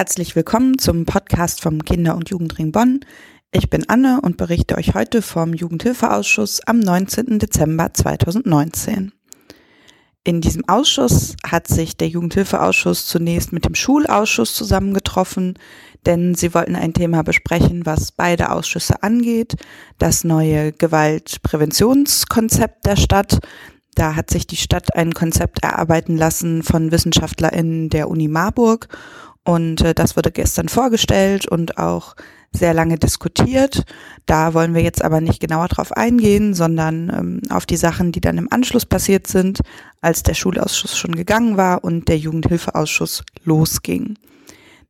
Herzlich willkommen zum Podcast vom Kinder- und Jugendring Bonn. Ich bin Anne und berichte euch heute vom Jugendhilfeausschuss am 19. Dezember 2019. In diesem Ausschuss hat sich der Jugendhilfeausschuss zunächst mit dem Schulausschuss zusammengetroffen, denn sie wollten ein Thema besprechen, was beide Ausschüsse angeht, das neue Gewaltpräventionskonzept der Stadt. Da hat sich die Stadt ein Konzept erarbeiten lassen von WissenschaftlerInnen der Uni Marburg und äh, das wurde gestern vorgestellt und auch sehr lange diskutiert. Da wollen wir jetzt aber nicht genauer drauf eingehen, sondern ähm, auf die Sachen, die dann im Anschluss passiert sind, als der Schulausschuss schon gegangen war und der Jugendhilfeausschuss losging.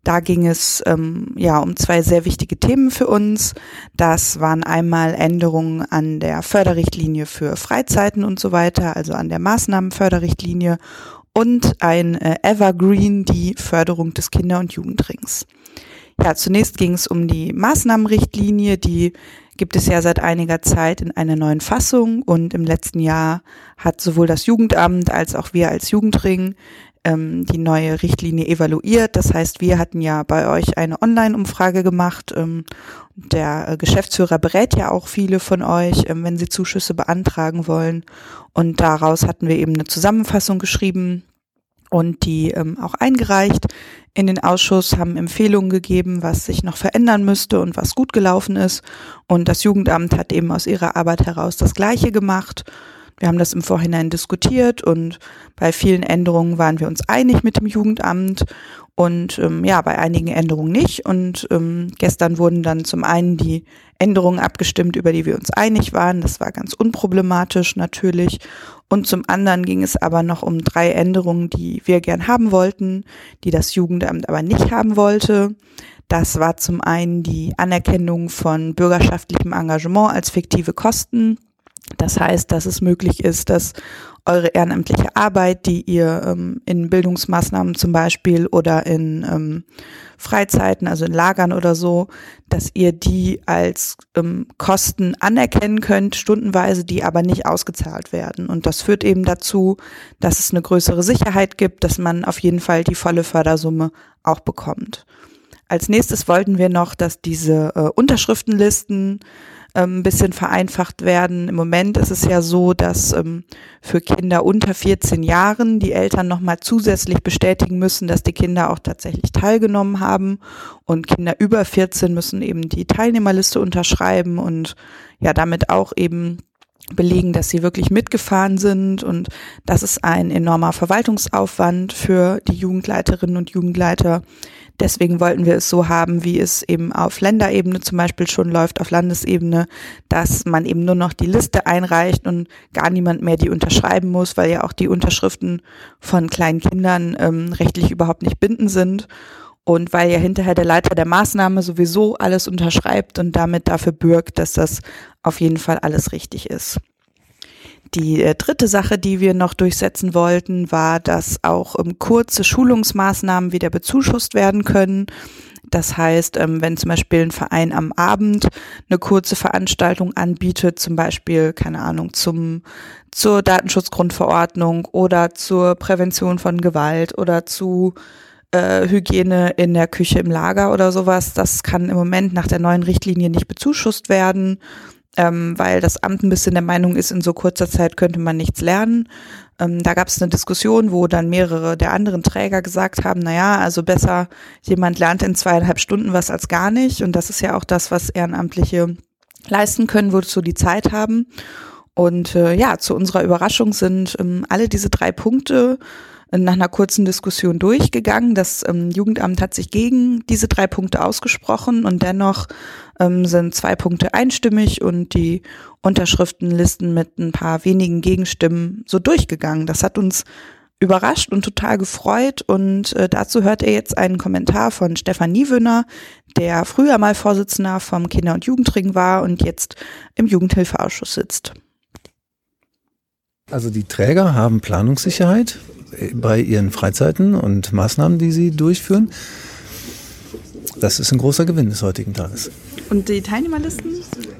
Da ging es ähm, ja um zwei sehr wichtige Themen für uns. Das waren einmal Änderungen an der Förderrichtlinie für Freizeiten und so weiter, also an der Maßnahmenförderrichtlinie und ein äh, Evergreen, die Förderung des Kinder- und Jugendrings. Ja, zunächst ging es um die Maßnahmenrichtlinie, die gibt es ja seit einiger Zeit in einer neuen Fassung und im letzten Jahr hat sowohl das Jugendamt als auch wir als Jugendring ähm, die neue Richtlinie evaluiert. Das heißt, wir hatten ja bei euch eine Online-Umfrage gemacht. Ähm, der äh, Geschäftsführer berät ja auch viele von euch, ähm, wenn sie Zuschüsse beantragen wollen. Und daraus hatten wir eben eine Zusammenfassung geschrieben und die ähm, auch eingereicht in den Ausschuss, haben Empfehlungen gegeben, was sich noch verändern müsste und was gut gelaufen ist. Und das Jugendamt hat eben aus ihrer Arbeit heraus das Gleiche gemacht. Wir haben das im Vorhinein diskutiert und bei vielen Änderungen waren wir uns einig mit dem Jugendamt und ähm, ja, bei einigen Änderungen nicht. Und ähm, gestern wurden dann zum einen die Änderungen abgestimmt, über die wir uns einig waren. Das war ganz unproblematisch natürlich. Und zum anderen ging es aber noch um drei Änderungen, die wir gern haben wollten, die das Jugendamt aber nicht haben wollte. Das war zum einen die Anerkennung von bürgerschaftlichem Engagement als fiktive Kosten. Das heißt, dass es möglich ist, dass eure ehrenamtliche Arbeit, die ihr ähm, in Bildungsmaßnahmen zum Beispiel oder in ähm, Freizeiten, also in Lagern oder so, dass ihr die als ähm, Kosten anerkennen könnt, stundenweise, die aber nicht ausgezahlt werden. Und das führt eben dazu, dass es eine größere Sicherheit gibt, dass man auf jeden Fall die volle Fördersumme auch bekommt. Als nächstes wollten wir noch, dass diese äh, Unterschriftenlisten ein bisschen vereinfacht werden. Im Moment ist es ja so, dass ähm, für Kinder unter 14 Jahren die Eltern nochmal zusätzlich bestätigen müssen, dass die Kinder auch tatsächlich teilgenommen haben. Und Kinder über 14 müssen eben die Teilnehmerliste unterschreiben und ja damit auch eben belegen, dass sie wirklich mitgefahren sind und das ist ein enormer Verwaltungsaufwand für die Jugendleiterinnen und Jugendleiter, Deswegen wollten wir es so haben, wie es eben auf Länderebene zum Beispiel schon läuft, auf Landesebene, dass man eben nur noch die Liste einreicht und gar niemand mehr die unterschreiben muss, weil ja auch die Unterschriften von kleinen Kindern ähm, rechtlich überhaupt nicht bindend sind. Und weil ja hinterher der Leiter der Maßnahme sowieso alles unterschreibt und damit dafür bürgt, dass das auf jeden Fall alles richtig ist. Die äh, dritte Sache, die wir noch durchsetzen wollten, war, dass auch ähm, kurze Schulungsmaßnahmen wieder bezuschusst werden können. Das heißt, ähm, wenn zum Beispiel ein Verein am Abend eine kurze Veranstaltung anbietet, zum Beispiel, keine Ahnung, zum, zur Datenschutzgrundverordnung oder zur Prävention von Gewalt oder zu äh, Hygiene in der Küche im Lager oder sowas, das kann im Moment nach der neuen Richtlinie nicht bezuschusst werden ähm, weil das Amt ein bisschen der Meinung ist, in so kurzer Zeit könnte man nichts lernen. Ähm, da gab es eine Diskussion, wo dann mehrere der anderen Träger gesagt haben, na ja, also besser jemand lernt in zweieinhalb Stunden was als gar nicht. Und das ist ja auch das, was Ehrenamtliche leisten können, wozu die Zeit haben. Und äh, ja, zu unserer Überraschung sind ähm, alle diese drei Punkte nach einer kurzen Diskussion durchgegangen. Das ähm, Jugendamt hat sich gegen diese drei Punkte ausgesprochen und dennoch ähm, sind zwei Punkte einstimmig und die Unterschriftenlisten mit ein paar wenigen Gegenstimmen so durchgegangen. Das hat uns überrascht und total gefreut und äh, dazu hört ihr jetzt einen Kommentar von Stefan Niewöhner, der früher mal Vorsitzender vom Kinder- und Jugendring war und jetzt im Jugendhilfeausschuss sitzt. Also die Träger haben Planungssicherheit bei ihren Freizeiten und Maßnahmen, die sie durchführen. Das ist ein großer Gewinn des heutigen Tages. Und die Teilnehmerlisten?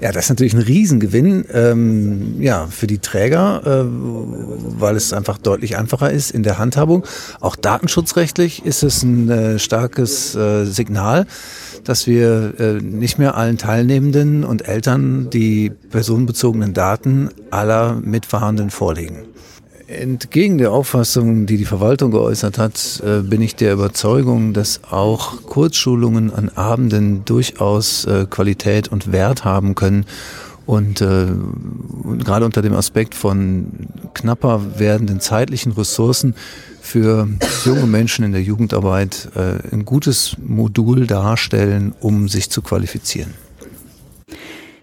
Ja, das ist natürlich ein Riesengewinn ähm, ja, für die Träger, äh, weil es einfach deutlich einfacher ist in der Handhabung. Auch datenschutzrechtlich ist es ein äh, starkes äh, Signal, dass wir äh, nicht mehr allen Teilnehmenden und Eltern die personenbezogenen Daten aller Mitfahrenden vorlegen. Entgegen der Auffassung, die die Verwaltung geäußert hat, äh, bin ich der Überzeugung, dass auch Kurzschulungen an Abenden durchaus äh, Qualität und Wert haben können. Und, äh, gerade unter dem Aspekt von knapper werdenden zeitlichen Ressourcen für junge Menschen in der Jugendarbeit äh, ein gutes Modul darstellen, um sich zu qualifizieren.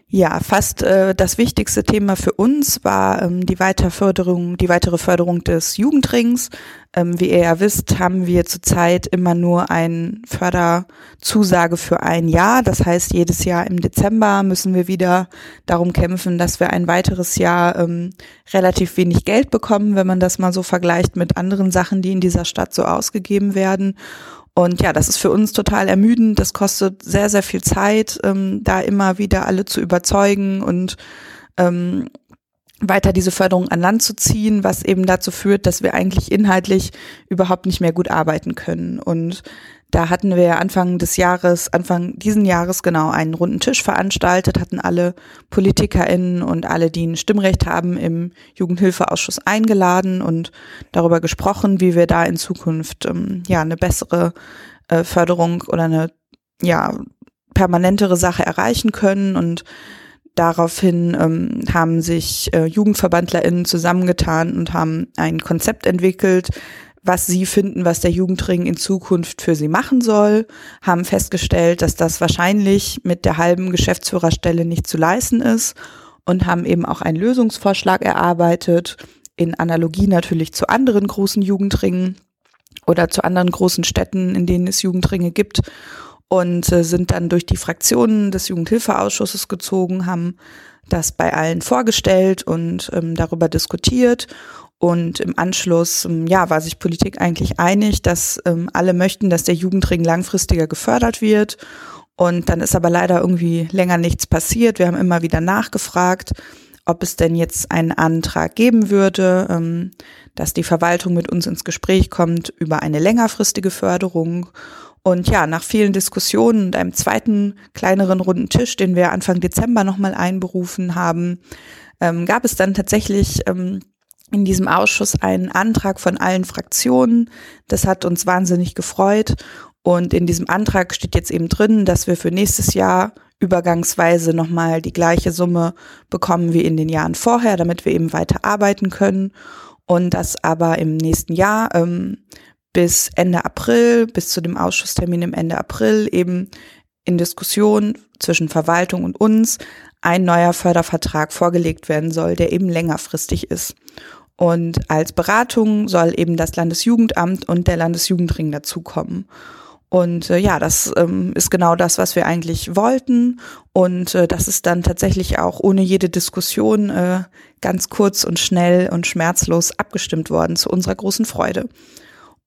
Ja, fast äh, das wichtigste Thema für uns war ähm, die Weiterförderung, die weitere Förderung des Jugendrings. Ähm, wie ihr ja wisst, haben wir zurzeit immer nur eine Förderzusage für ein Jahr. Das heißt, jedes Jahr im Dezember müssen wir wieder darum kämpfen, dass wir ein weiteres Jahr ähm, relativ wenig Geld bekommen, wenn man das mal so vergleicht mit anderen Sachen, die in dieser Stadt so ausgegeben werden. Und ja, das ist für uns total ermüdend. Das kostet sehr, sehr viel Zeit, ähm, da immer wieder alle zu überzeugen und ähm, weiter diese Förderung an Land zu ziehen, was eben dazu führt, dass wir eigentlich inhaltlich überhaupt nicht mehr gut arbeiten können. Und da hatten wir Anfang des Jahres, Anfang diesen Jahres genau einen runden Tisch veranstaltet, hatten alle PolitikerInnen und alle, die ein Stimmrecht haben, im Jugendhilfeausschuss eingeladen und darüber gesprochen, wie wir da in Zukunft ähm, ja eine bessere äh, Förderung oder eine ja permanentere Sache erreichen können. Und Daraufhin ähm, haben sich äh, JugendverbandlerInnen zusammengetan und haben ein Konzept entwickelt, was sie finden, was der Jugendring in Zukunft für sie machen soll, haben festgestellt, dass das wahrscheinlich mit der halben Geschäftsführerstelle nicht zu leisten ist und haben eben auch einen Lösungsvorschlag erarbeitet, in Analogie natürlich zu anderen großen Jugendringen oder zu anderen großen Städten, in denen es Jugendringe gibt und äh, sind dann durch die Fraktionen des Jugendhilfeausschusses gezogen, haben das bei allen vorgestellt und ähm, darüber diskutiert und im Anschluss, ähm, ja, war sich Politik eigentlich einig, dass ähm, alle möchten, dass der Jugendring langfristiger gefördert wird. Und dann ist aber leider irgendwie länger nichts passiert. Wir haben immer wieder nachgefragt, ob es denn jetzt einen Antrag geben würde, ähm, dass die Verwaltung mit uns ins Gespräch kommt über eine längerfristige Förderung. Und ja, nach vielen Diskussionen und einem zweiten kleineren runden Tisch, den wir Anfang Dezember nochmal einberufen haben, ähm, gab es dann tatsächlich ähm, in diesem Ausschuss einen Antrag von allen Fraktionen. Das hat uns wahnsinnig gefreut. Und in diesem Antrag steht jetzt eben drin, dass wir für nächstes Jahr übergangsweise nochmal die gleiche Summe bekommen wie in den Jahren vorher, damit wir eben weiter arbeiten können. Und dass aber im nächsten Jahr ähm, bis Ende April, bis zu dem Ausschusstermin im Ende April eben in Diskussion zwischen Verwaltung und uns ein neuer Fördervertrag vorgelegt werden soll, der eben längerfristig ist. Und als Beratung soll eben das Landesjugendamt und der Landesjugendring dazukommen. Und äh, ja, das ähm, ist genau das, was wir eigentlich wollten. Und äh, das ist dann tatsächlich auch ohne jede Diskussion äh, ganz kurz und schnell und schmerzlos abgestimmt worden zu unserer großen Freude.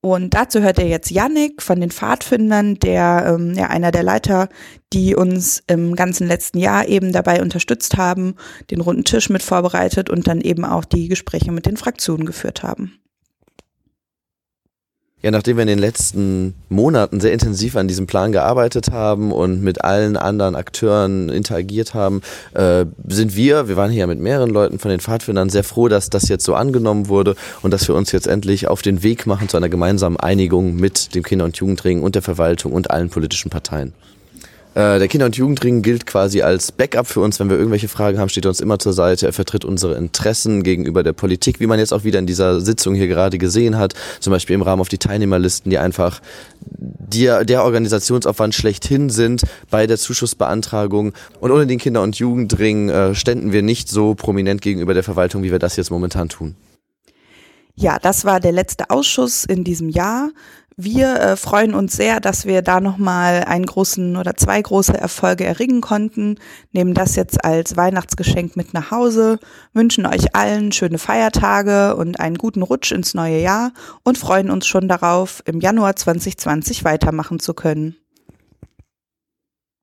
Und dazu hört er jetzt Yannick von den Pfadfindern, der ähm, ja einer der Leiter, die uns im ganzen letzten Jahr eben dabei unterstützt haben, den runden Tisch mit vorbereitet und dann eben auch die Gespräche mit den Fraktionen geführt haben. Ja, nachdem wir in den letzten Monaten sehr intensiv an diesem Plan gearbeitet haben und mit allen anderen Akteuren interagiert haben, äh, sind wir, wir waren hier mit mehreren Leuten von den Pfadfindern, sehr froh, dass das jetzt so angenommen wurde und dass wir uns jetzt endlich auf den Weg machen zu einer gemeinsamen Einigung mit dem Kinder- und Jugendring und der Verwaltung und allen politischen Parteien. Äh, der Kinder- und Jugendring gilt quasi als Backup für uns. Wenn wir irgendwelche Fragen haben, steht er uns immer zur Seite. Er vertritt unsere Interessen gegenüber der Politik, wie man jetzt auch wieder in dieser Sitzung hier gerade gesehen hat. Zum Beispiel im Rahmen auf die Teilnehmerlisten, die einfach der, der Organisationsaufwand schlechthin sind bei der Zuschussbeantragung. Und ohne den Kinder- und Jugendring äh, ständen wir nicht so prominent gegenüber der Verwaltung, wie wir das jetzt momentan tun. Ja, das war der letzte Ausschuss in diesem Jahr. Wir äh, freuen uns sehr, dass wir da nochmal einen großen oder zwei große Erfolge erringen konnten, nehmen das jetzt als Weihnachtsgeschenk mit nach Hause, wünschen euch allen schöne Feiertage und einen guten Rutsch ins neue Jahr und freuen uns schon darauf, im Januar 2020 weitermachen zu können.